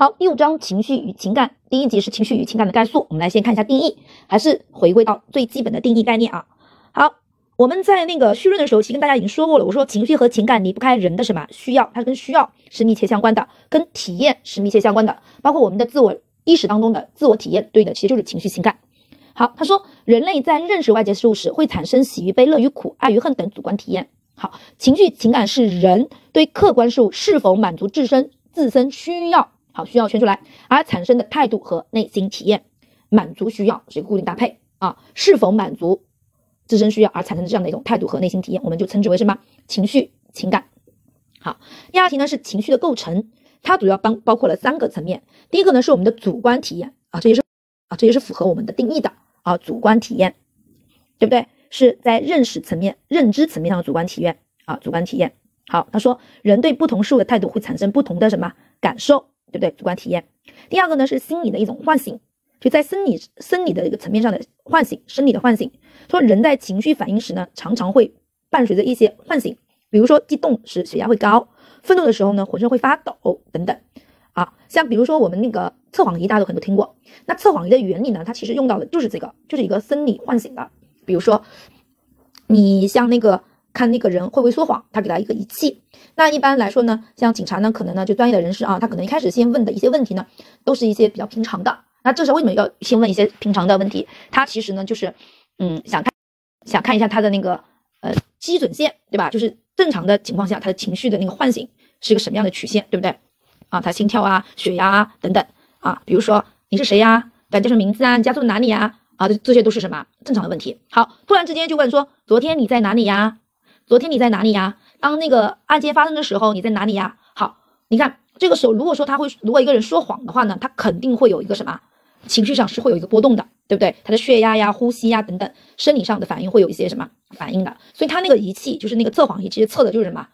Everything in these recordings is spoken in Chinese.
好，第五章情绪与情感，第一集是情绪与情感的概述。我们来先看一下定义，还是回归到最基本的定义概念啊。好，我们在那个绪论的时候，其实跟大家已经说过了。我说情绪和情感离不开人的什么需要，它是跟需要是密切相关的，跟体验是密切相关的。包括我们的自我意识当中的自我体验，对的，其实就是情绪情感。好，他说人类在认识外界事物时，会产生喜与悲、乐与苦、爱与恨等主观体验。好，情绪情感是人对客观事物是否满足自身自身需要。需要圈出来，而产生的态度和内心体验，满足需要是一个固定搭配啊，是否满足自身需要而产生的这样的一种态度和内心体验，我们就称之为什么情绪情感。好，第二题呢是情绪的构成，它主要帮包括了三个层面，第一个呢是我们的主观体验啊，这也是啊，这也是符合我们的定义的啊，主观体验，对不对？是在认识层面、认知层面上的主观体验啊，主观体验。好，他说人对不同事物的态度会产生不同的什么感受。对不对？主观体验。第二个呢是心理的一种唤醒，就在生理生理的一个层面上的唤醒，生理的唤醒。说人在情绪反应时呢，常常会伴随着一些唤醒，比如说激动时血压会高，愤怒的时候呢浑身会发抖等等。啊，像比如说我们那个测谎仪，大家都可能听过。那测谎仪的原理呢，它其实用到的就是这个，就是一个生理唤醒的。比如说你像那个。看那个人会不会说谎，他给他一个仪器。那一般来说呢，像警察呢，可能呢就专业的人士啊，他可能一开始先问的一些问题呢，都是一些比较平常的。那这时候为什么要先问一些平常的问题？他其实呢就是，嗯，想看，想看一下他的那个呃基准线，对吧？就是正常的情况下，他的情绪的那个唤醒是一个什么样的曲线，对不对？啊，他心跳啊、血压啊等等啊，比如说你是谁呀？叫什么名字啊？你家住哪里呀？啊，这这些都是什么正常的问题。好，突然之间就问说，昨天你在哪里呀？昨天你在哪里呀？当那个案件发生的时候，你在哪里呀？好，你看这个时候，如果说他会，如果一个人说谎的话呢，他肯定会有一个什么情绪上是会有一个波动的，对不对？他的血压呀、呼吸呀等等，生理上的反应会有一些什么反应的。所以他那个仪器就是那个测谎仪，其实测的就是什么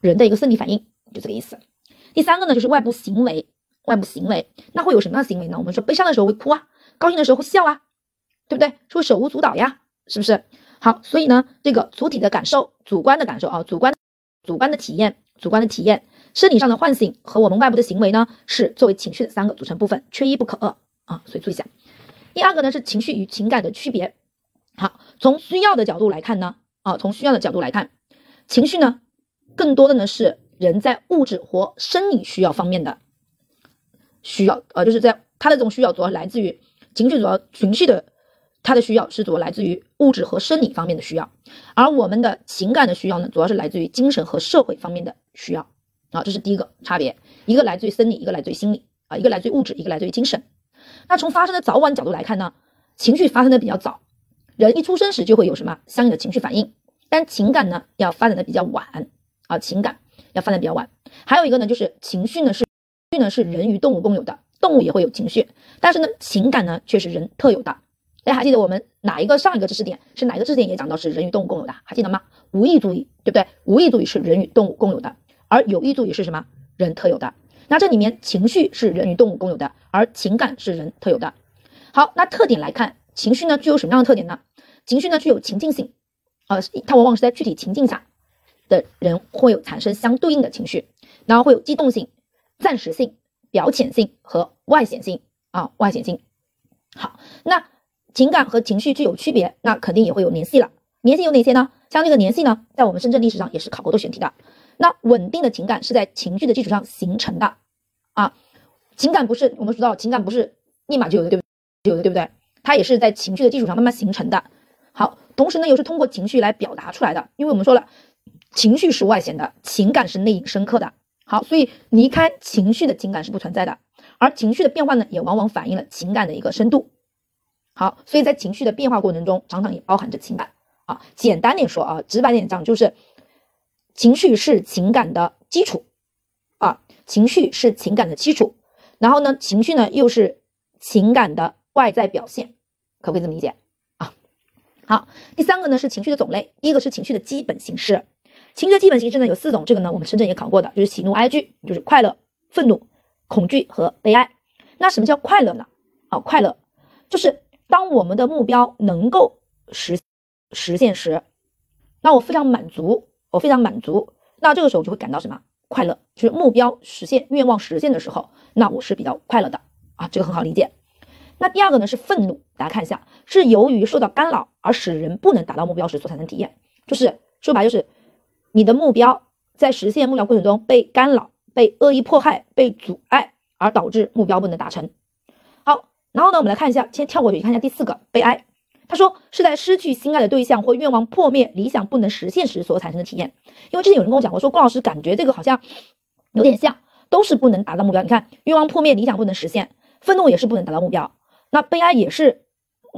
人的一个生理反应，就这个意思。第三个呢，就是外部行为，外部行为那会有什么样的行为呢？我们说悲伤的时候会哭啊，高兴的时候会笑啊，对不对？是会手舞足蹈呀，是不是？好，所以呢，这个主体的感受、主观的感受啊，主观、主观的体验、主观的体验、生理上的唤醒和我们外部的行为呢，是作为情绪的三个组成部分，缺一不可二啊。所以注意一下。第二个呢是情绪与情感的区别。好，从需要的角度来看呢，啊，从需要的角度来看，情绪呢，更多的呢是人在物质或生理需要方面的需要，呃，就是在他的这种需要主要来自于情绪，主要情绪的。他的需要是主要来自于物质和生理方面的需要，而我们的情感的需要呢，主要是来自于精神和社会方面的需要啊，这是第一个差别，一个来自于生理，一个来自于心理啊，一个来自于物质，一个来自于精神。那从发生的早晚角度来看呢，情绪发生的比较早，人一出生时就会有什么相应的情绪反应，但情感呢要发展的比较晚啊，情感要发展比较晚。还有一个呢，就是情绪呢是绪呢是人与动物共有的，动物也会有情绪，但是呢情感呢却是人特有的。大家还记得我们哪一个上一个知识点是哪一个知识点也讲到是人与动物共有的，还记得吗？无意注意，对不对？无意注意是人与动物共有的，而有意注意是什么？人特有的。那这里面情绪是人与动物共有的，而情感是人特有的。好，那特点来看，情绪呢具有什么样的特点呢？情绪呢具有情境性，呃，它往往是在具体情境下的人会有产生相对应的情绪，然后会有机动性、暂时性、表浅性和外显性啊，外显性。好，那。情感和情绪具有区别，那肯定也会有联系了。联系有哪些呢？像这个联系呢，在我们深圳历史上也是考过多选题的。那稳定的情感是在情绪的基础上形成的啊。情感不是我们说到情感不是立马就有的，对不对？有的，对不对？它也是在情绪的基础上慢慢形成的。好，同时呢，又是通过情绪来表达出来的。因为我们说了，情绪是外显的，情感是内隐深刻的。好，所以离开情绪的情感是不存在的，而情绪的变化呢，也往往反映了情感的一个深度。好，所以在情绪的变化过程中，常常也包含着情感啊。简单点说啊，直白点讲，就是情绪是情感的基础啊，情绪是情感的基础。然后呢，情绪呢又是情感的外在表现，可不可以这么理解啊？好，第三个呢是情绪的种类，第一个是情绪的基本形式。情绪的基本形式呢有四种，这个呢我们深圳也考过的，就是喜怒哀惧，就是快乐、愤怒、恐惧和悲哀。那什么叫快乐呢？啊，快乐就是。当我们的目标能够实实现时，那我非常满足，我非常满足，那这个时候就会感到什么快乐，就是目标实现、愿望实现的时候，那我是比较快乐的啊，这个很好理解。那第二个呢是愤怒，大家看一下，是由于受到干扰而使人不能达到目标时所产生体验，就是说白就是你的目标在实现目标过程中被干扰、被恶意迫害、被阻碍，而导致目标不能达成。然后呢，我们来看一下，先跳过去看一下第四个悲哀。他说是在失去心爱的对象或愿望破灭、理想不能实现时所产生的体验。因为之前有人跟我讲过，说郭老师感觉这个好像有点像，都是不能达到目标。你看，愿望破灭、理想不能实现，愤怒也是不能达到目标，那悲哀也是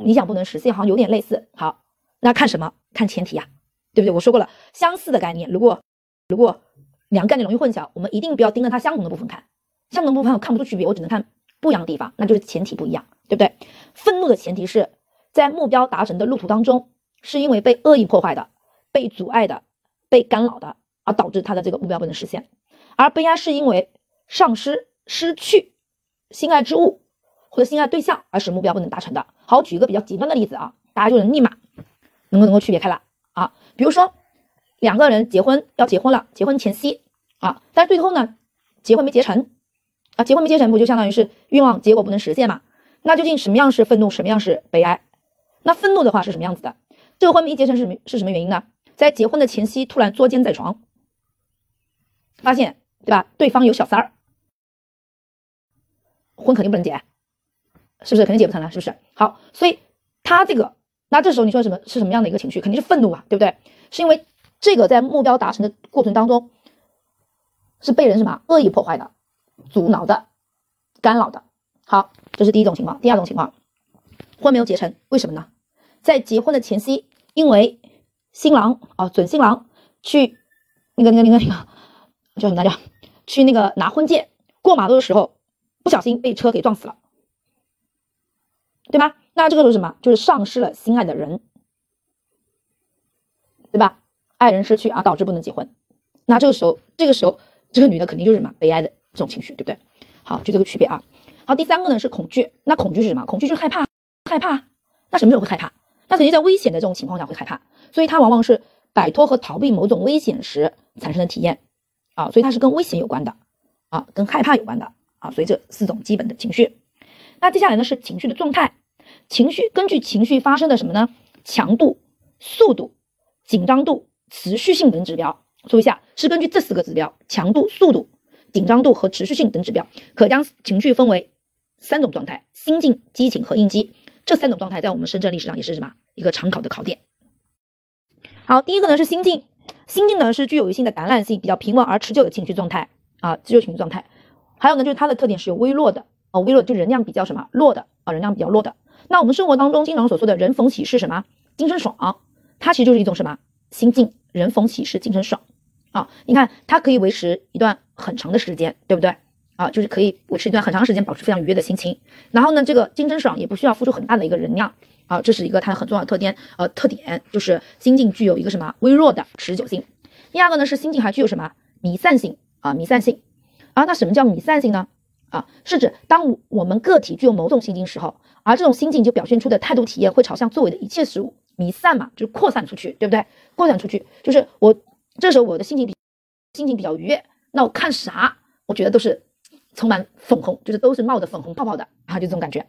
理想不能实现，好像有点类似。好，那看什么？看前提呀，对不对？我说过了，相似的概念，如果如果两个概念容易混淆，我们一定不要盯着它相同的部分看，相同的部分我看不出区别，我只能看不一样的地方，那就是前提不一样，对不对？愤怒的前提是。在目标达成的路途当中，是因为被恶意破坏的、被阻碍的、被干扰的，而导致他的这个目标不能实现；而悲哀是因为丧失、失去心爱之物或者心爱对象而使目标不能达成的。好，举一个比较极端的例子啊，大家就能立马能够能够区别开了啊。比如说两个人结婚要结婚了，结婚前夕啊，但是最后呢，结婚没结成啊，结婚没结成不就相当于是愿望结果不能实现嘛？那究竟什么样是愤怒，什么样是悲哀？那愤怒的话是什么样子的？这个婚没结成是什么是什么原因呢？在结婚的前夕突然捉奸在床，发现对吧？对方有小三儿，婚肯定不能结，是不是？肯定结不成了，是不是？好，所以他这个，那这时候你说什么是什么样的一个情绪？肯定是愤怒啊，对不对？是因为这个在目标达成的过程当中，是被人什么恶意破坏的、阻挠的、干扰的。好，这是第一种情况。第二种情况，婚没有结成，为什么呢？在结婚的前夕，因为新郎啊，准新郎去那个那个那个那个叫什么来着？去那个拿婚戒，过马路的时候不小心被车给撞死了，对吧？那这个时候什么？就是丧失了心爱的人，对吧？爱人失去而导致不能结婚，那这个时候，这个时候这个女的肯定就是什么？悲哀的这种情绪，对不对？好，就这个区别啊。好，第三个呢是恐惧，那恐惧是什么？恐惧就是害怕，害怕。那什么时候会害怕？那肯定在危险的这种情况下会害怕，所以它往往是摆脱和逃避某种危险时产生的体验啊，所以它是跟危险有关的啊，跟害怕有关的啊，所以这四种基本的情绪。那接下来呢是情绪的状态，情绪根据情绪发生的什么呢？强度、速度、紧张度、持续性等指标，说一下是根据这四个指标：强度、速度、紧张度和持续性等指标，可将情绪分为三种状态：心境、激情和应激。这三种状态在我们深圳历史上也是什么一个常考的考点。好，第一个呢是心境，心境呢是具有一定的感染性，比较平稳而持久的情绪状态啊，持久情绪状态。还有呢就是它的特点是有微弱的啊，微弱就能量比较什么弱的啊，能量比较弱的。那我们生活当中经常所说的人逢喜事什么精神爽，它其实就是一种什么心境，人逢喜事精神爽啊。你看它可以维持一段很长的时间，对不对？啊，就是可以维持一段很长时间，保持非常愉悦的心情。然后呢，这个精神爽也不需要付出很大的一个能量啊，这是一个它很重要的特点。呃，特点就是心境具有一个什么微弱的持久性。第二个呢是心境还具有什么弥散性啊，弥散性啊。那什么叫弥散性呢？啊，是指当我们个体具有某种心境时候，而这种心境就表现出的态度体验会朝向周围的一切事物弥散嘛，就是扩散出去，对不对？扩散出去就是我这时候我的心情比心情比较愉悦，那我看啥，我觉得都是。充满粉红，就是都是冒着粉红泡泡的，然后就这种感觉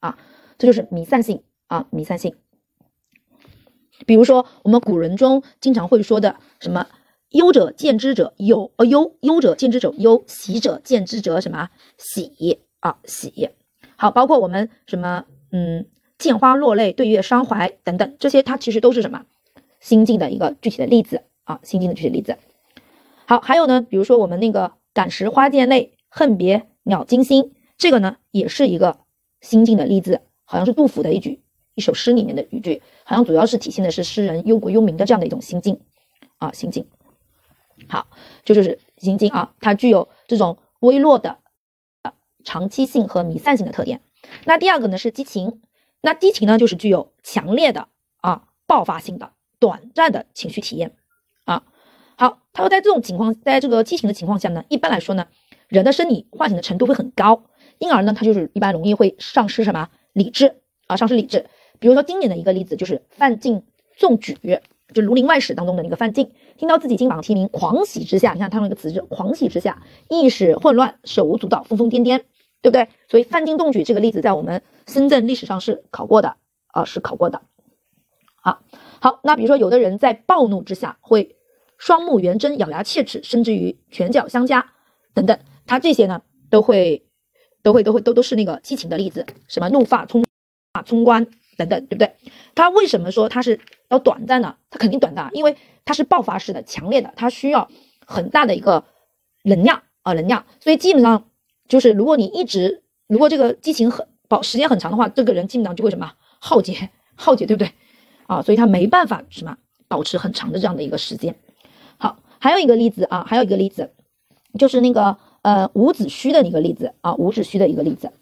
啊，这就是弥散性啊，弥散性。比如说我们古人中经常会说的什么“忧者见之者忧”，呃忧忧者见之者忧，喜者见之者什么喜啊喜。好，包括我们什么嗯见花落泪，对月伤怀等等，这些它其实都是什么心境的一个具体的例子啊，心境的具体例子。好，还有呢，比如说我们那个感时花溅泪。恨别鸟惊心，这个呢也是一个心境的例子，好像是杜甫的一句一首诗里面的语句，好像主要是体现的是诗人忧国忧民的这样的一种心境啊心境。好，这就是心境啊，它具有这种微弱的长期性和弥散性的特点。那第二个呢是激情，那激情呢就是具有强烈的啊爆发性的短暂的情绪体验。他说在这种情况，在这个激情的情况下呢，一般来说呢。人的生理唤醒的程度会很高，因而呢，他就是一般容易会丧失什么理智啊，丧失理智。比如说今年的一个例子就是范进中举就《儒林外史》当中的那个范进，听到自己金榜题名，狂喜之下，你看他用一个词是狂喜之下，意识混乱，手舞足蹈，疯疯癫癫，对不对？所以范进中举这个例子在我们深圳历史上是考过的啊，是考过的。好，好，那比如说有的人在暴怒之下会双目圆睁，咬牙切齿，甚至于拳脚相加等等，他这些呢都会都会都会都都是那个激情的例子，什么怒发冲啊冲冠等等，对不对？他为什么说他是要短暂呢？他肯定短暂，因为他是爆发式的、强烈的，他需要很大的一个能量啊能量，所以基本上就是如果你一直如果这个激情很保时间很长的话，这个人基本上就会什么耗竭耗竭，对不对？啊，所以他没办法什么保持很长的这样的一个时间。还有一个例子啊，还有一个例子，就是那个呃伍子胥的一个例子啊，伍子胥的一个例子。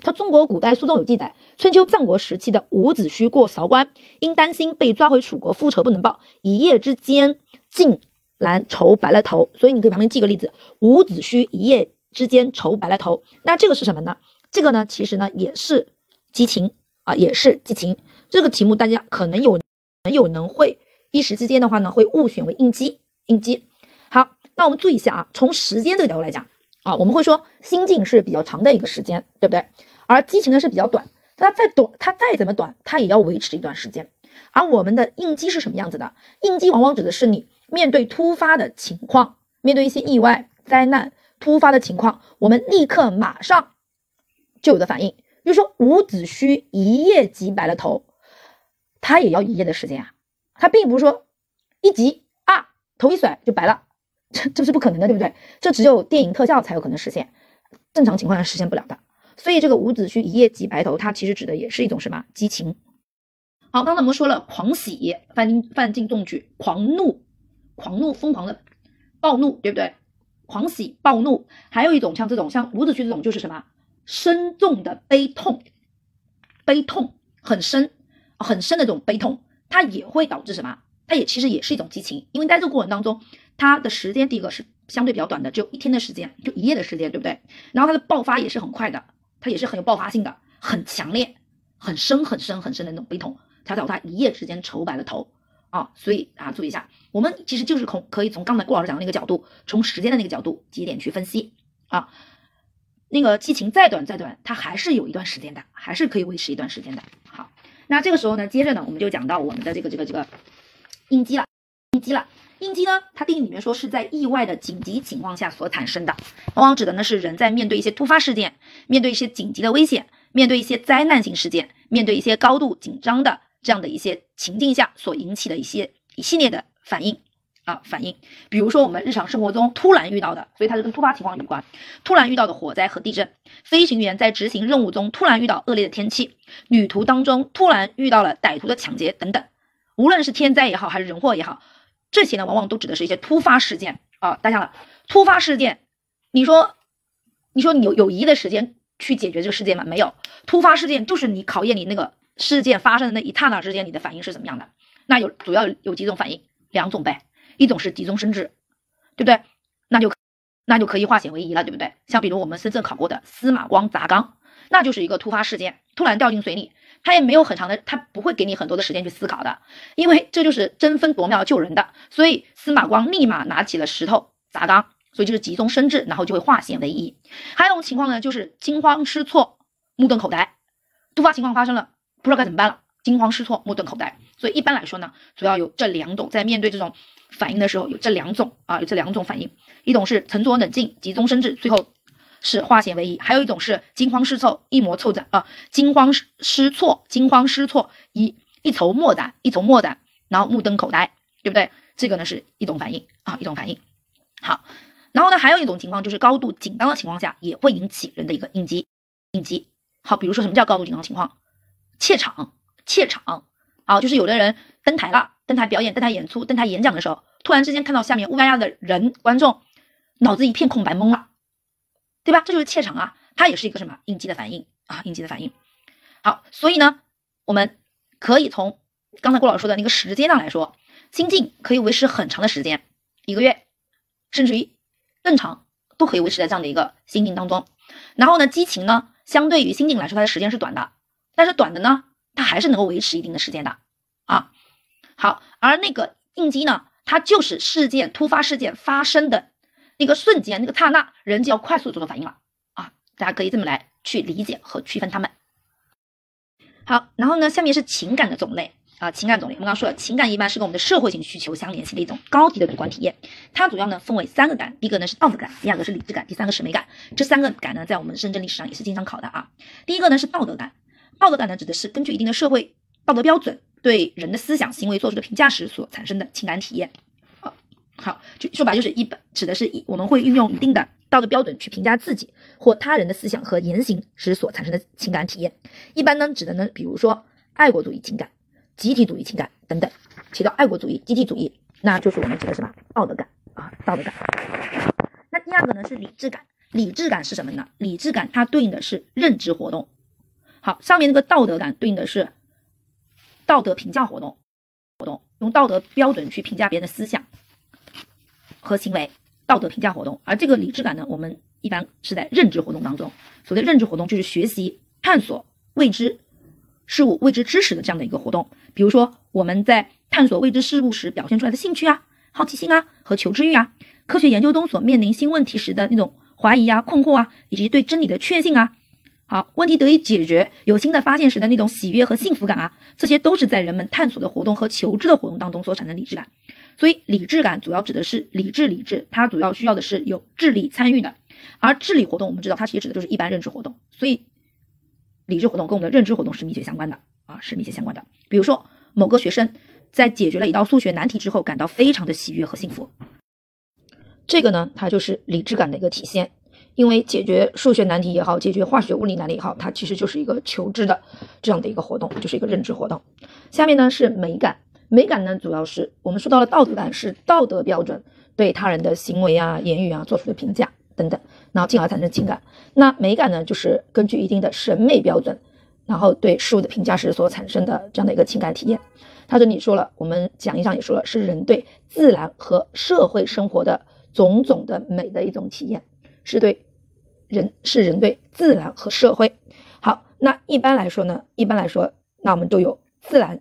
他中国古代书中有记载，春秋战国时期的伍子胥过韶关，因担心被抓回楚国复仇不能报，一夜之间竟然愁白了头。所以你可以旁边记个例子，伍子胥一夜之间愁白了头。那这个是什么呢？这个呢，其实呢也是激情啊，也是激情。这个题目大家可能有，能有能会一时之间的话呢，会误选为应激，应激。好，那我们注意一下啊，从时间这个角度来讲啊，我们会说心境是比较长的一个时间，对不对？而激情呢是比较短，它再短，它再怎么短，它也要维持一段时间。而我们的应激是什么样子的？应激往往指的是你面对突发的情况，面对一些意外、灾难、突发的情况，我们立刻马上就有的反应。比如说伍子胥一夜急白了头。他也要一夜的时间啊，他并不是说一急头一甩就白了，这这是不可能的，对不对？这只有电影特效才有可能实现，正常情况下实现不了的。所以这个伍子胥一夜急白头，它其实指的也是一种什么激情？好，刚才我们说了狂喜，范进范进中举，狂怒，狂怒疯狂的暴怒，对不对？狂喜暴怒，还有一种像这种像伍子胥这种就是什么深重的悲痛，悲痛很深。很深的这种悲痛，它也会导致什么？它也其实也是一种激情，因为在这个过程当中，它的时间第一个是相对比较短的，只有一天的时间，就一夜的时间，对不对？然后它的爆发也是很快的，它也是很有爆发性的，很强烈、很深、很深、很深的那种悲痛，才导致他一夜之间愁白了头啊！所以啊，注意一下，我们其实就是从可以从刚才顾老师讲的那个角度，从时间的那个角度节点去分析啊。那个激情再短再短，它还是有一段时间的，还是可以维持一段时间的。好。那这个时候呢，接着呢，我们就讲到我们的这个这个这个应激了，应激了，应激呢，它定义里面说是在意外的紧急情况下所产生的，往往指的呢是人在面对一些突发事件，面对一些紧急的危险，面对一些灾难性事件，面对一些高度紧张的这样的一些情境下所引起的一些一系列的反应。啊，反应，比如说我们日常生活中突然遇到的，所以它是跟突发情况有关。突然遇到的火灾和地震，飞行员在执行任务中突然遇到恶劣的天气，旅途当中突然遇到了歹徒的抢劫等等。无论是天灾也好，还是人祸也好，这些呢，往往都指的是一些突发事件啊。大家了，突发事件，你说，你说你有有一的时间去解决这个事件吗？没有。突发事件就是你考验你那个事件发生的那一刹那之间，你的反应是怎么样的？那有主要有几种反应，两种呗。一种是急中生智，对不对？那就那就可以化险为夷了，对不对？像比如我们深圳考过的司马光砸缸，那就是一个突发事件，突然掉进水里，他也没有很长的，他不会给你很多的时间去思考的，因为这就是争分夺秒救人的，所以司马光立马拿起了石头砸缸，所以就是急中生智，然后就会化险为夷。还有一种情况呢，就是惊慌失措、目瞪口呆，突发情况发生了，不知道该怎么办了，惊慌失措、目瞪口呆。所以一般来说呢，主要有这两种，在面对这种。反应的时候有这两种啊，有这两种反应，一种是沉着冷静、急中生智，最后是化险为夷；还有一种是惊慌失措、一模凑展啊，惊慌失失措、惊慌失措、一一筹莫展、一筹莫展，然后目瞪口呆，对不对？这个呢是一种反应啊，一种反应。好，然后呢还有一种情况就是高度紧张的情况下也会引起人的一个应激，应激。好，比如说什么叫高度紧张情况？怯场，怯场。好，就是有的人登台了。登台表演、登台演出、登台演讲的时候，突然之间看到下面乌压压的人观众，脑子一片空白，懵了，对吧？这就是怯场啊，它也是一个什么应激的反应啊？应激的反应。好，所以呢，我们可以从刚才郭老师说的那个时间上来说，心境可以维持很长的时间，一个月，甚至于更长，都可以维持在这样的一个心境当中。然后呢，激情呢，相对于心境来说，它的时间是短的，但是短的呢，它还是能够维持一定的时间的啊。好，而那个应激呢，它就是事件突发事件发生的那个瞬间，那个刹那，人就要快速做出反应了啊！大家可以这么来去理解和区分它们。好，然后呢，下面是情感的种类。啊，情感种类，我们刚刚说了，情感一般是跟我们的社会性需求相联系的一种高级的主观体验。它主要呢分为三个感，第一个呢是道德感，第二个是理智感，第三个是美感。这三个感呢，在我们深圳历史上也是经常考的啊。第一个呢是道德感，道德感呢指的是根据一定的社会道德标准对人的思想行为做出的评价时所产生的情感体验。好，就说白就是一本指的是一我们会运用一定的道德标准去评价自己或他人的思想和言行时所产生的情感体验。一般呢指的呢，比如说爱国主义情感。集体主义情感等等，提到爱国主义、集体主义，那就是我们指的什么道德感啊？道德感。那第二个呢是理智感，理智感是什么呢？理智感它对应的是认知活动。好，上面那个道德感对应的是道德评价活动，活动用道德标准去评价别人的思想和行为，道德评价活动。而这个理智感呢，我们一般是在认知活动当中。所谓认知活动就是学习、探索未知。事物未知知识的这样的一个活动，比如说我们在探索未知事物时表现出来的兴趣啊、好奇心啊和求知欲啊，科学研究中所面临新问题时的那种怀疑啊、困惑啊，以及对真理的确信啊，好问题得以解决、有新的发现时的那种喜悦和幸福感啊，这些都是在人们探索的活动和求知的活动当中所产生的理智感。所以理智感主要指的是理智，理智它主要需要的是有智力参与的，而智力活动我们知道它其实指的就是一般认知活动，所以。理智活动跟我们的认知活动是密切相关的啊，是密切相关的。比如说，某个学生在解决了一道数学难题之后，感到非常的喜悦和幸福，这个呢，它就是理智感的一个体现。因为解决数学难题也好，解决化学物理难题也好，它其实就是一个求知的这样的一个活动，就是一个认知活动。下面呢是美感，美感呢主要是我们说到了道德感，是道德标准对他人的行为啊、言语啊做出的评价。等等，然后进而产生情感。那美感呢，就是根据一定的审美标准，然后对事物的评价时所产生的这样的一个情感体验。他这里说了，我们讲义上也说了，是人对自然和社会生活的种种的美的一种体验，是对人是人对自然和社会。好，那一般来说呢，一般来说，那我们都有自然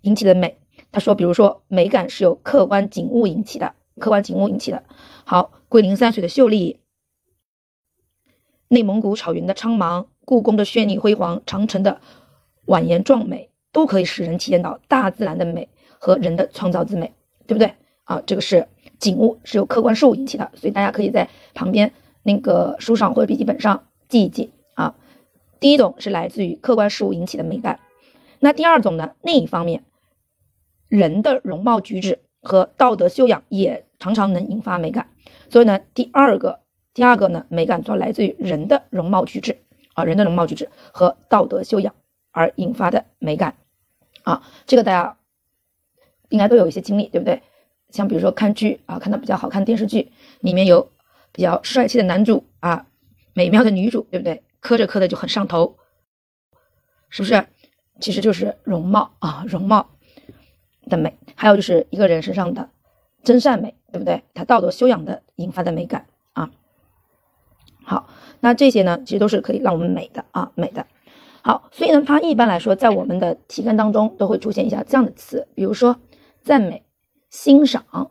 引起的美。他说，比如说美感是由客观景物引起的，客观景物引起的。好。桂林山水的秀丽，内蒙古草原的苍茫，故宫的绚丽辉煌，长城的蜿蜒壮美，都可以使人体验到大自然的美和人的创造之美，对不对啊？这个是景物，是由客观事物引起的，所以大家可以在旁边那个书上或者笔记本上记一记啊。第一种是来自于客观事物引起的美感，那第二种呢？另一方面，人的容貌举止和道德修养也常常能引发美感。所以呢，第二个，第二个呢，美感主要来自于人的容貌举止啊，人的容貌举止和道德修养而引发的美感啊，这个大家应该都有一些经历，对不对？像比如说看剧啊，看到比较好看的电视剧，里面有比较帅气的男主啊，美妙的女主，对不对？磕着磕的就很上头，是不是？其实就是容貌啊，容貌的美，还有就是一个人身上的真善美。对不对？他道德修养的引发的美感啊，好，那这些呢，其实都是可以让我们美的啊，美的。好，所以呢，它一般来说，在我们的题干当中都会出现一下这样的词，比如说赞美、欣赏，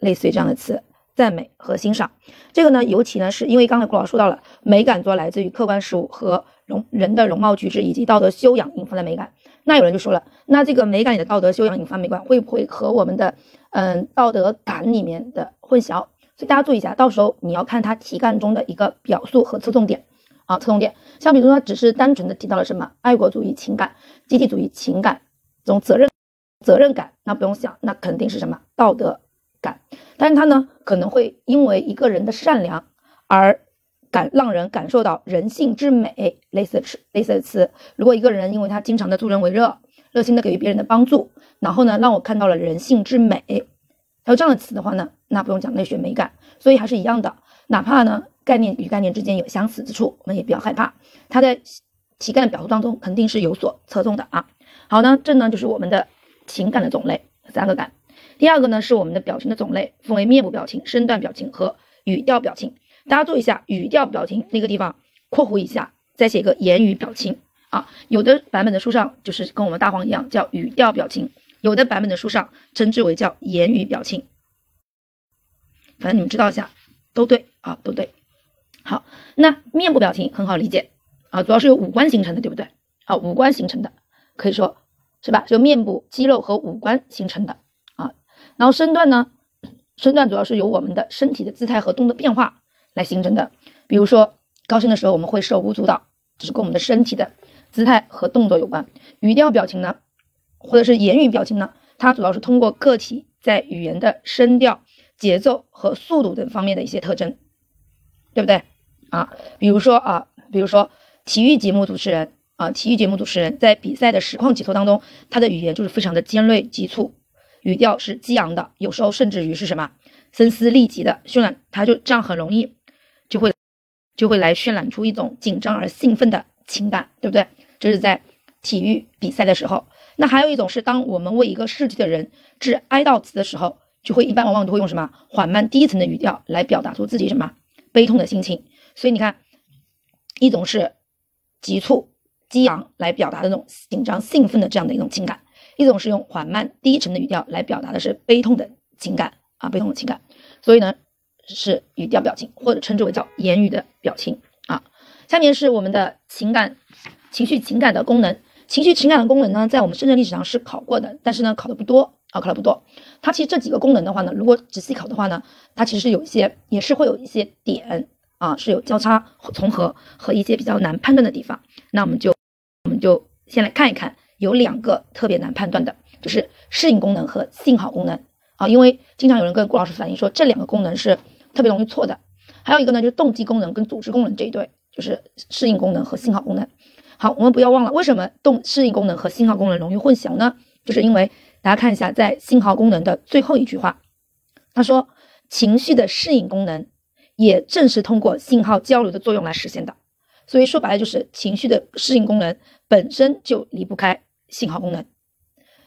类似于这样的词，赞美和欣赏。这个呢，尤其呢，是因为刚才顾老师说到了，美感主要来自于客观事物和容人的容貌举止以及道德修养引发的美感。那有人就说了，那这个美感里的道德修养引发美感，会不会和我们的嗯道德感里面的混淆？所以大家注意一下，到时候你要看它题干中的一个表述和侧重点啊，侧重点。像比如说，只是单纯的提到了什么爱国主义情感、集体主义情感这种责任责任感，那不用想，那肯定是什么道德感。但是他呢，可能会因为一个人的善良而。感让人感受到人性之美，类似的词，类似的词。如果一个人因为他经常的助人为乐，热心的给予别人的帮助，然后呢，让我看到了人性之美，还有这样的词的话呢，那不用讲内学美感。所以还是一样的，哪怕呢概念与概念之间有相似之处，我们也不要害怕。它在题干表述当中肯定是有所侧重的啊。好呢，这呢就是我们的情感的种类，三个感。第二个呢是我们的表情的种类，分为面部表情、身段表情和语调表情。大家注意一下语调表情那个地方括弧一下，再写个言语表情啊。有的版本的书上就是跟我们大黄一样叫语调表情，有的版本的书上称之为叫言语表情。反正你们知道一下，都对啊，都对。好，那面部表情很好理解啊，主要是由五官形成的，对不对？啊，五官形成的，可以说是吧？就面部肌肉和五官形成的。然后身段呢，身段主要是由我们的身体的姿态和动作变化来形成的。比如说，高兴的时候我们会手舞足蹈，这是跟我们的身体的姿态和动作有关。语调表情呢，或者是言语表情呢，它主要是通过个体在语言的声调。节奏和速度等方面的一些特征，对不对啊？比如说啊，比如说体育节目主持人啊，体育节目主持人在比赛的实况解说当中，他的语言就是非常的尖锐急促，语调是激昂的，有时候甚至于是什么声嘶力竭的渲染，他就这样很容易就会就会来渲染出一种紧张而兴奋的情感，对不对？这是在体育比赛的时候。那还有一种是，当我们为一个逝去的人致哀悼词的时候。就会一般往往都会用什么缓慢低沉的语调来表达出自己什么悲痛的心情，所以你看，一种是急促激昂来表达的那种紧张兴奋的这样的一种情感，一种是用缓慢低沉的语调来表达的是悲痛的情感啊，悲痛的情感。所以呢，是语调表情或者称之为叫言语的表情啊。下面是我们的情感情绪情感的功能，情绪情感的功能呢，在我们深圳历史上是考过的，但是呢，考的不多。啊，考的不多。它其实这几个功能的话呢，如果仔细考的话呢，它其实是有一些，也是会有一些点啊，是有交叉重合和一些比较难判断的地方。那我们就我们就先来看一看，有两个特别难判断的，就是适应功能和信号功能啊。因为经常有人跟顾老师反映说，这两个功能是特别容易错的。还有一个呢，就是动机功能跟组织功能这一对，就是适应功能和信号功能。好，我们不要忘了，为什么动适应功能和信号功能容易混淆呢？就是因为。大家看一下，在信号功能的最后一句话，他说：“情绪的适应功能，也正是通过信号交流的作用来实现的。”所以说白了，就是情绪的适应功能本身就离不开信号功能，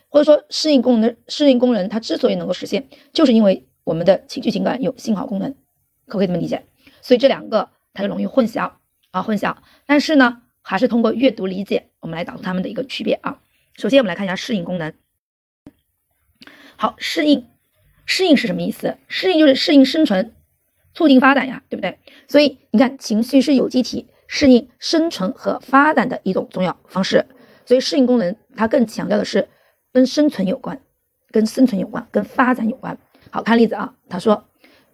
或者说适应功能适应功能它之所以能够实现，就是因为我们的情绪情感有信号功能，可不可以这么理解？所以这两个它就容易混淆啊，混淆。但是呢，还是通过阅读理解，我们来导出它们的一个区别啊。首先，我们来看一下适应功能。好，适应，适应是什么意思？适应就是适应生存，促进发展呀，对不对？所以你看，情绪是有机体适应生存和发展的一种重要方式。所以适应功能它更强调的是跟生存有关，跟生存有关，跟发展有关。好看例子啊，他说，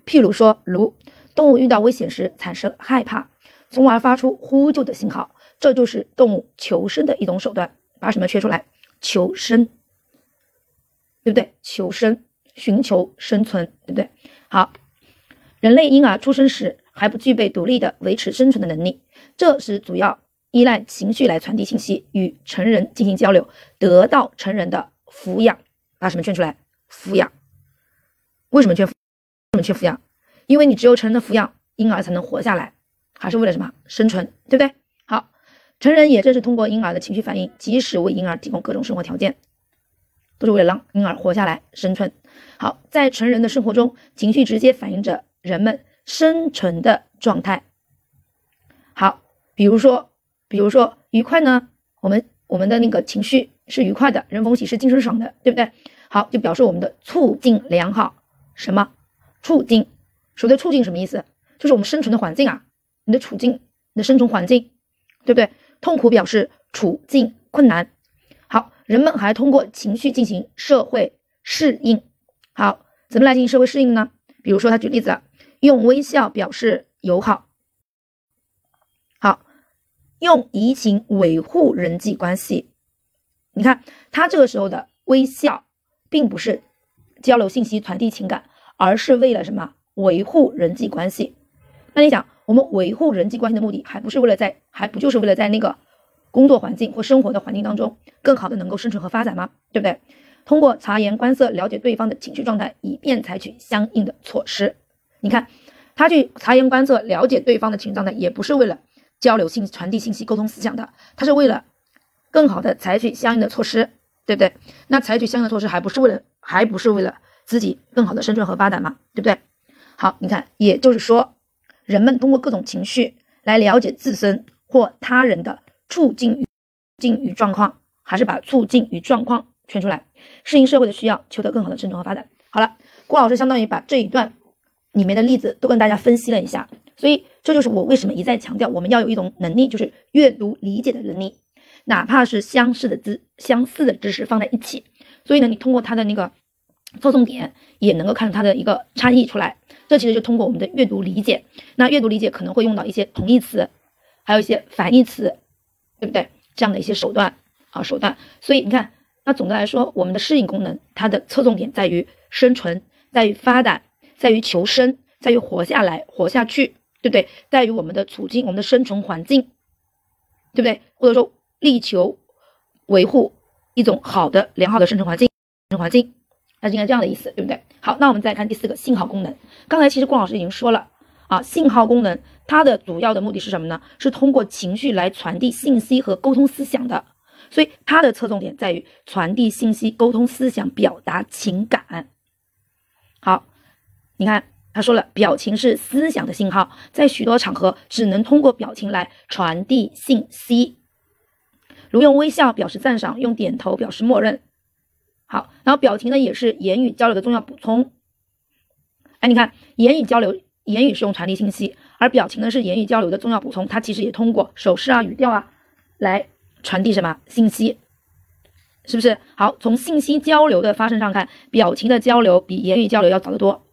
譬如说，如动物遇到危险时产生害怕，从而发出呼救的信号，这就是动物求生的一种手段。把什么缺出来？求生。对不对？求生，寻求生存，对不对？好，人类婴儿出生时还不具备独立的维持生存的能力，这时主要依赖情绪来传递信息，与成人进行交流，得到成人的抚养。把什么圈出来？抚养。为什么缺？为什么缺抚养？因为你只有成人的抚养，婴儿才能活下来，还是为了什么？生存，对不对？好，成人也正是通过婴儿的情绪反应，及时为婴儿提供各种生活条件。都是为了让婴儿活下来、生存。好，在成人的生活中，情绪直接反映着人们生存的状态。好，比如说，比如说愉快呢，我们我们的那个情绪是愉快的，人逢喜事精神爽的，对不对？好，就表示我们的促进良好。什么？促进？所谓的促进什么意思？就是我们生存的环境啊，你的处境，你的生存环境，对不对？痛苦表示处境困难。好，人们还通过情绪进行社会适应。好，怎么来进行社会适应呢？比如说，他举例子，用微笑表示友。好，用移情维护人际关系。你看，他这个时候的微笑，并不是交流信息、传递情感，而是为了什么？维护人际关系。那你想，我们维护人际关系的目的，还不是为了在，还不就是为了在那个？工作环境或生活的环境当中，更好的能够生存和发展吗？对不对？通过察言观色，了解对方的情绪状态，以便采取相应的措施。你看，他去察言观色，了解对方的情绪状态，也不是为了交流信、传递信息、沟通思想的，他是为了更好的采取相应的措施，对不对？那采取相应的措施，还不是为了，还不是为了自己更好的生存和发展吗？对不对？好，你看，也就是说，人们通过各种情绪来了解自身或他人的。处境境与状况，还是把促进与状况圈出来，适应社会的需要，求得更好的生存和发展。好了，郭老师相当于把这一段里面的例子都跟大家分析了一下，所以这就是我为什么一再强调我们要有一种能力，就是阅读理解的能力，哪怕是相似的知相似的知识放在一起，所以呢，你通过它的那个侧重点也能够看出它的一个差异出来。这其实就通过我们的阅读理解，那阅读理解可能会用到一些同义词，还有一些反义词，对不对？这样的一些手段啊手段。所以你看，那总的来说，我们的适应功能它的侧重点在于生存，在于发展，在于求生，在于活下来、活下去，对不对？在于我们的处境、我们的生存环境，对不对？或者说力求维护一种好的、良好的生存环境、生存环境。那是应该这样的意思，对不对？好，那我们再看第四个信号功能。刚才其实郭老师已经说了啊，信号功能它的主要的目的是什么呢？是通过情绪来传递信息和沟通思想的。所以它的侧重点在于传递信息、沟通思想、表达情感。好，你看他说了，表情是思想的信号，在许多场合只能通过表情来传递信息，如用微笑表示赞赏，用点头表示默认。好，然后表情呢也是言语交流的重要补充。哎，你看，言语交流，言语是用传递信息，而表情呢是言语交流的重要补充。它其实也通过手势啊、语调啊来传递什么信息，是不是？好，从信息交流的发生上看，表情的交流比言语交流要早得多。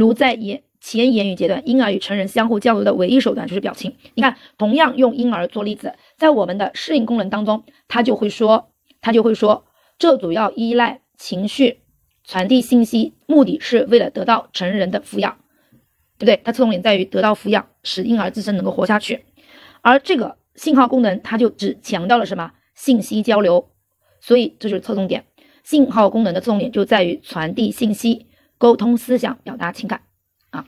如在言前言语阶段，婴儿与成人相互交流的唯一手段就是表情。你看，同样用婴儿做例子，在我们的适应功能当中，他就会说，他就会说。这主要依赖情绪传递信息，目的是为了得到成人的抚养，对不对？它侧重点在于得到抚养，使婴儿自身能够活下去。而这个信号功能，它就只强调了什么？信息交流。所以这就是侧重点。信号功能的侧重点就在于传递信息、沟通思想、表达情感啊。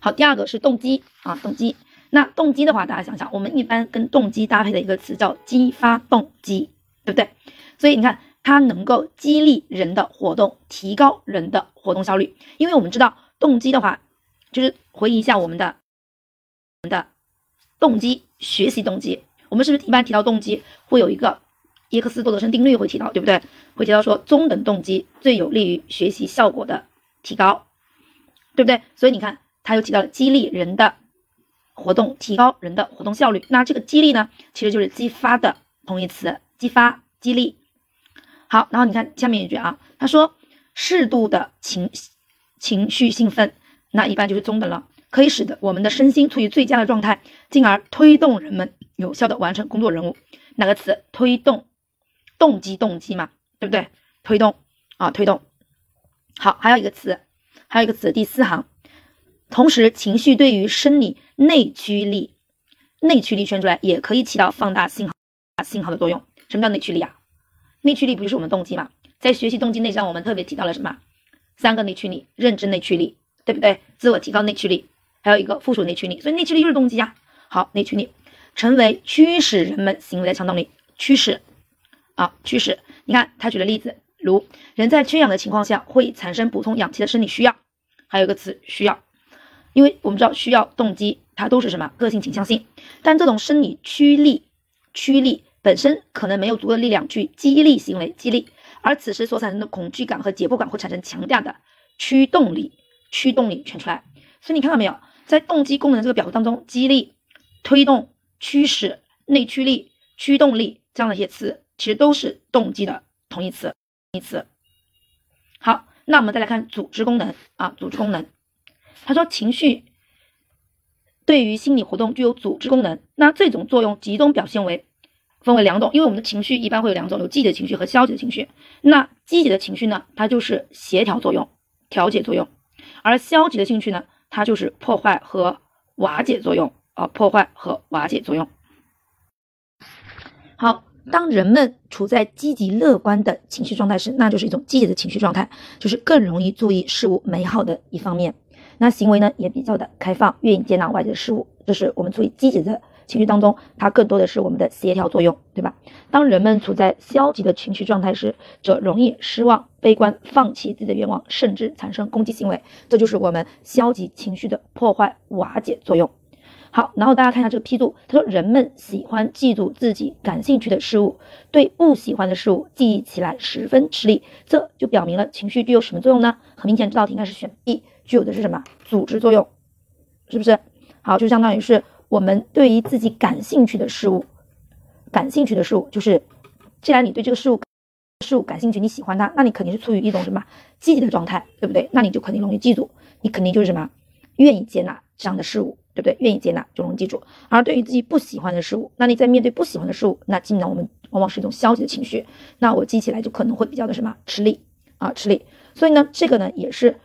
好，第二个是动机啊，动机。那动机的话，大家想想，我们一般跟动机搭配的一个词叫激发动机，对不对？所以你看，它能够激励人的活动，提高人的活动效率。因为我们知道，动机的话，就是回忆一下我们的我们的动机，学习动机。我们是不是一般提到动机，会有一个耶克斯多德森定律会提到，对不对？会提到说，中等动机最有利于学习效果的提高，对不对？所以你看，它又提到了激励人的活动，提高人的活动效率。那这个激励呢，其实就是激发的同义词，激发、激励。好，然后你看下面一句啊，他说适度的情情绪兴奋，那一般就是中等了，可以使得我们的身心处于最佳的状态，进而推动人们有效的完成工作任务。哪个词？推动，动机，动机嘛，对不对？推动啊，推动。好，还有一个词，还有一个词，第四行，同时情绪对于生理内驱力，内驱力圈出来也可以起到放大信号信号的作用。什么叫内驱力啊？内驱力不就是我们动机嘛？在学习动机那章，我们特别提到了什么？三个内驱力：认知内驱力，对不对？自我提高内驱力，还有一个附属内驱力。所以内驱力就是动机呀。好，内驱力成为驱使人们行为的强动力，驱使啊，驱使。你看他举的例子，如人在缺氧的情况下会产生补充氧气的生理需要，还有一个词需要，因为我们知道需要动机它都是什么个性倾向性，但这种生理驱力驱力。本身可能没有足够的力量去激励行为，激励，而此时所产生的恐惧感和解迫感会产生强大的驱动力，驱动力全出来。所以你看到没有，在动机功能这个表格当中，激励、推动、驱使、内驱力、驱动力这样的一些词，其实都是动机的同义词。义词。好，那我们再来看组织功能啊，组织功能。他说情绪对于心理活动具有组织功能，那这种作用集中表现为。分为两种，因为我们的情绪一般会有两种，有积极的情绪和消极的情绪。那积极的情绪呢，它就是协调作用、调节作用；而消极的情绪呢，它就是破坏和瓦解作用啊，破坏和瓦解作用。好，当人们处在积极乐观的情绪状态时，那就是一种积极的情绪状态，就是更容易注意事物美好的一方面。那行为呢，也比较的开放，愿意接纳外界的事物，这是我们处于积极的。情绪当中，它更多的是我们的协调作用，对吧？当人们处在消极的情绪状态时，则容易失望、悲观、放弃自己的愿望，甚至产生攻击行为。这就是我们消极情绪的破坏、瓦解作用。好，然后大家看一下这个批注，他说人们喜欢记住自己感兴趣的事物，对不喜欢的事物记忆起来十分吃力，这就表明了情绪具有什么作用呢？很明显，这道题应该是选 B，具有的是什么？组织作用，是不是？好，就相当于是我们对于自己感兴趣的事物，感兴趣的事物，就是既然你对这个事物事物感兴趣，你喜欢它，那你肯定是处于一种什么积极的状态，对不对？那你就肯定容易记住，你肯定就是什么愿意接纳这样的事物。对不对？愿意接纳就容易记住。而对于自己不喜欢的事物，那你在面对不喜欢的事物，那基本上我们往往是一种消极的情绪，那我记起来就可能会比较的什么吃力啊，吃力。所以呢，这个呢也是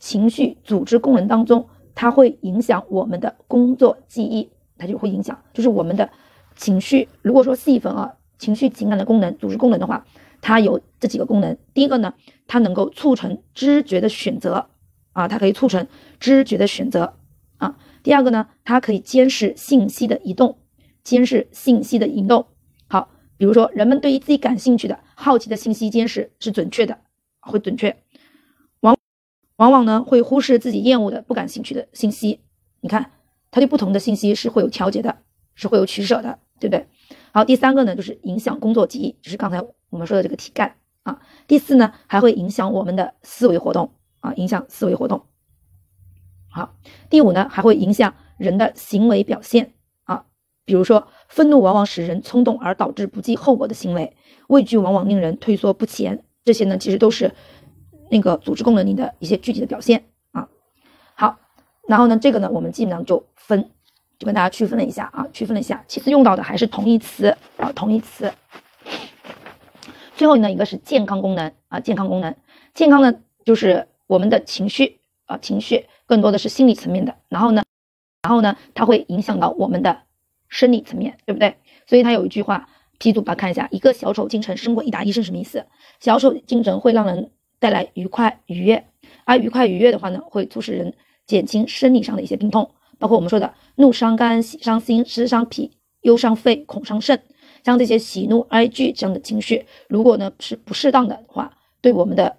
情绪组织功能当中，它会影响我们的工作记忆，它就会影响，就是我们的情绪。如果说细分啊，情绪情感的功能、组织功能的话，它有这几个功能。第一个呢，它能够促成知觉的选择啊，它可以促成知觉的选择啊。第二个呢，它可以监视信息的移动，监视信息的移动。好，比如说人们对于自己感兴趣的、好奇的信息监视是准确的，会准确。往往往呢会忽视自己厌恶的、不感兴趣的信息。你看，它对不同的信息是会有调节的，是会有取舍的，对不对？好，第三个呢就是影响工作记忆，就是刚才我们说的这个题干啊。第四呢还会影响我们的思维活动啊，影响思维活动。好，第五呢，还会影响人的行为表现啊，比如说，愤怒往往使人冲动而导致不计后果的行为，畏惧往往令人退缩不前，这些呢，其实都是那个组织功能里的一些具体的表现啊。好，然后呢，这个呢，我们基本上就分，就跟大家区分了一下啊，区分了一下，其次用到的还是同义词啊，同义词。最后呢，一个是健康功能啊，健康功能，健康呢，就是我们的情绪啊，情绪。更多的是心理层面的，然后呢，然后呢，它会影响到我们的生理层面，对不对？所以它有一句话，批注把它看一下，一个小丑进城胜过一打一是什么意思？小丑进城会让人带来愉快愉悦，而愉快愉悦的话呢，会促使人减轻生理上的一些病痛，包括我们说的怒伤肝、喜伤心、失伤脾、忧伤肺、恐伤肾，像这些喜怒哀惧这样的情绪，如果呢是不适当的话，对我们的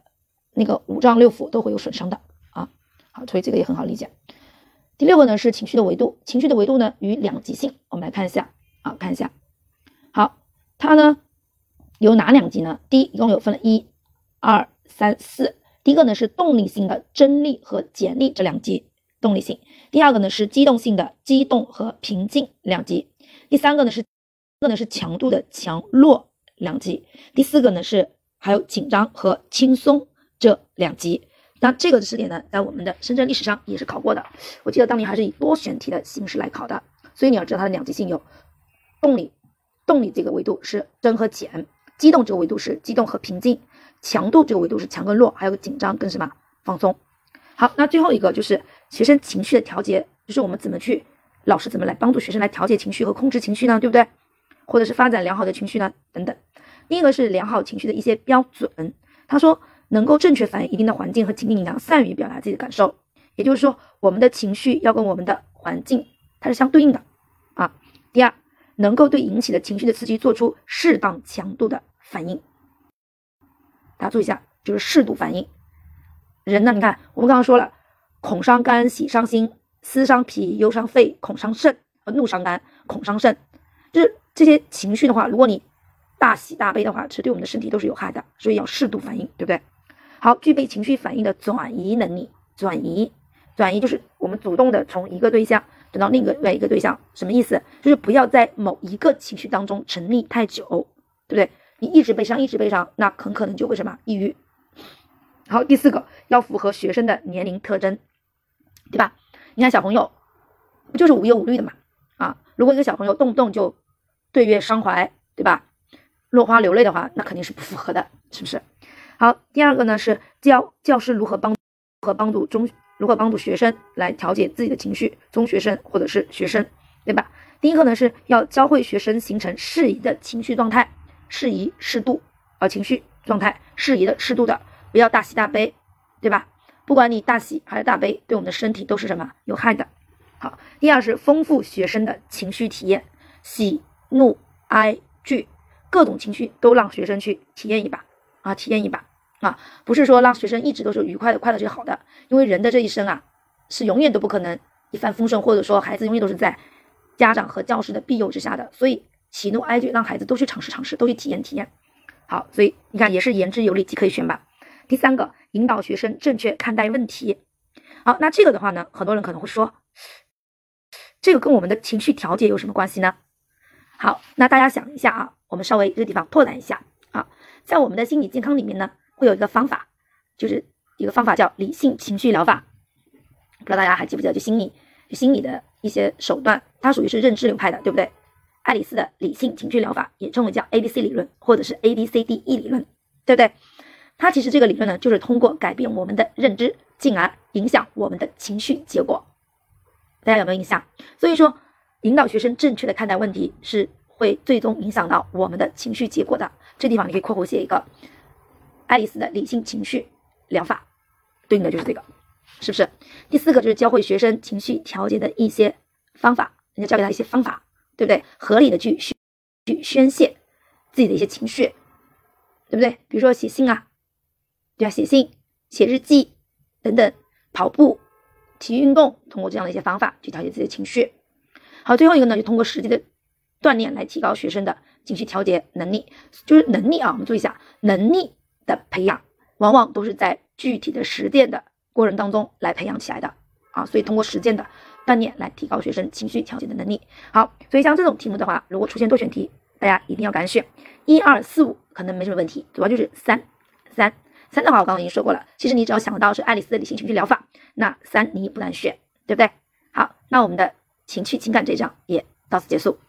那个五脏六腑都会有损伤的。好，所以这个也很好理解。第六个呢是情绪的维度，情绪的维度呢与两极性，我们来看一下啊，看一下。好，它呢有哪两极呢？第一，一共有分了一、二、三、四。第一个呢是动力性的真力和简力这两极，动力性。第二个呢是机动性的机动和平静两极。第三个呢是个呢是强度的强弱两极。第四个呢是还有紧张和轻松这两极。那这个知识点呢，在我们的深圳历史上也是考过的。我记得当年还是以多选题的形式来考的。所以你要知道它的两极性有动力，动力这个维度是真和减；机动这个维度是机动和平静；强度这个维度是强跟弱，还有个紧张跟什么放松。好，那最后一个就是学生情绪的调节，就是我们怎么去，老师怎么来帮助学生来调节情绪和控制情绪呢？对不对？或者是发展良好的情绪呢？等等。第一个是良好情绪的一些标准。他说。能够正确反映一定的环境和情境影响，善于表达自己的感受。也就是说，我们的情绪要跟我们的环境它是相对应的啊。第二，能够对引起的情绪的刺激做出适当强度的反应。大家注意一下，就是适度反应。人呢，你看我们刚刚说了，恐伤肝，喜伤心，思伤脾，忧伤肺，恐伤肾，呃，怒伤肝，恐伤肾，就是这些情绪的话，如果你大喜大悲的话，其实对我们的身体都是有害的，所以要适度反应，对不对？好，具备情绪反应的转移能力，转移，转移就是我们主动的从一个对象转到另一个另一个对象，什么意思？就是不要在某一个情绪当中沉溺太久，对不对？你一直悲伤，一直悲伤，那很可能就会什么抑郁。好，第四个要符合学生的年龄特征，对吧？你看小朋友不就是无忧无虑的嘛？啊，如果一个小朋友动不动就对月伤怀，对吧？落花流泪的话，那肯定是不符合的，是不是？好，第二个呢是教教师如何帮如何帮助中如何帮助学生来调节自己的情绪，中学生或者是学生，对吧？第一个呢是要教会学生形成适宜的情绪状态，适宜适度啊，情绪状态适宜的适度的，不要大喜大悲，对吧？不管你大喜还是大悲，对我们的身体都是什么有害的。好，第二是丰富学生的情绪体验，喜怒哀惧各种情绪都让学生去体验一把啊，体验一把。啊，不是说让学生一直都是愉快的、快乐就好的，因为人的这一生啊，是永远都不可能一帆风顺，或者说孩子永远都是在家长和教师的庇佑之下的，所以喜怒哀惧让孩子都去尝试尝试，都去体验体验。好，所以你看也是言之有理，即可以选吧。第三个，引导学生正确看待问题。好，那这个的话呢，很多人可能会说，这个跟我们的情绪调节有什么关系呢？好，那大家想一下啊，我们稍微这个地方拓展一下啊，在我们的心理健康里面呢，会有一个方法，就是一个方法叫理性情绪疗法。不知道大家还记不记得，就心理就心理的一些手段，它属于是认知流派的，对不对？爱丽丝的理性情绪疗法也称为叫 A B C 理论，或者是 A B C D E 理论，对不对？它其实这个理论呢，就是通过改变我们的认知，进而影响我们的情绪结果。大家有没有印象？所以说，引导学生正确的看待问题，是会最终影响到我们的情绪结果的。这地方你可以括弧写一个爱丽丝的理性情绪疗法，对应的就是这个，是不是？第四个就是教会学生情绪调节的一些方法，人家教给他一些方法。对不对？合理的去去宣泄自己的一些情绪，对不对？比如说写信啊，对吧？写信、写日记等等，跑步、体育运动，通过这样的一些方法去调节自己的情绪。好，最后一个呢，就通过实际的锻炼来提高学生的情绪调节能力。就是能力啊，我们注意一下，能力的培养往往都是在具体的实践的过程当中来培养起来的啊。所以通过实践的。锻炼来提高学生情绪调节的能力。好，所以像这种题目的话，如果出现多选题，大家一定要敢选。一二四五可能没什么问题，主要就是三三三的话，我刚刚已经说过了。其实你只要想到是爱丽丝的理性情绪疗法，那三你也不难选，对不对？好，那我们的情绪情感这一章也到此结束。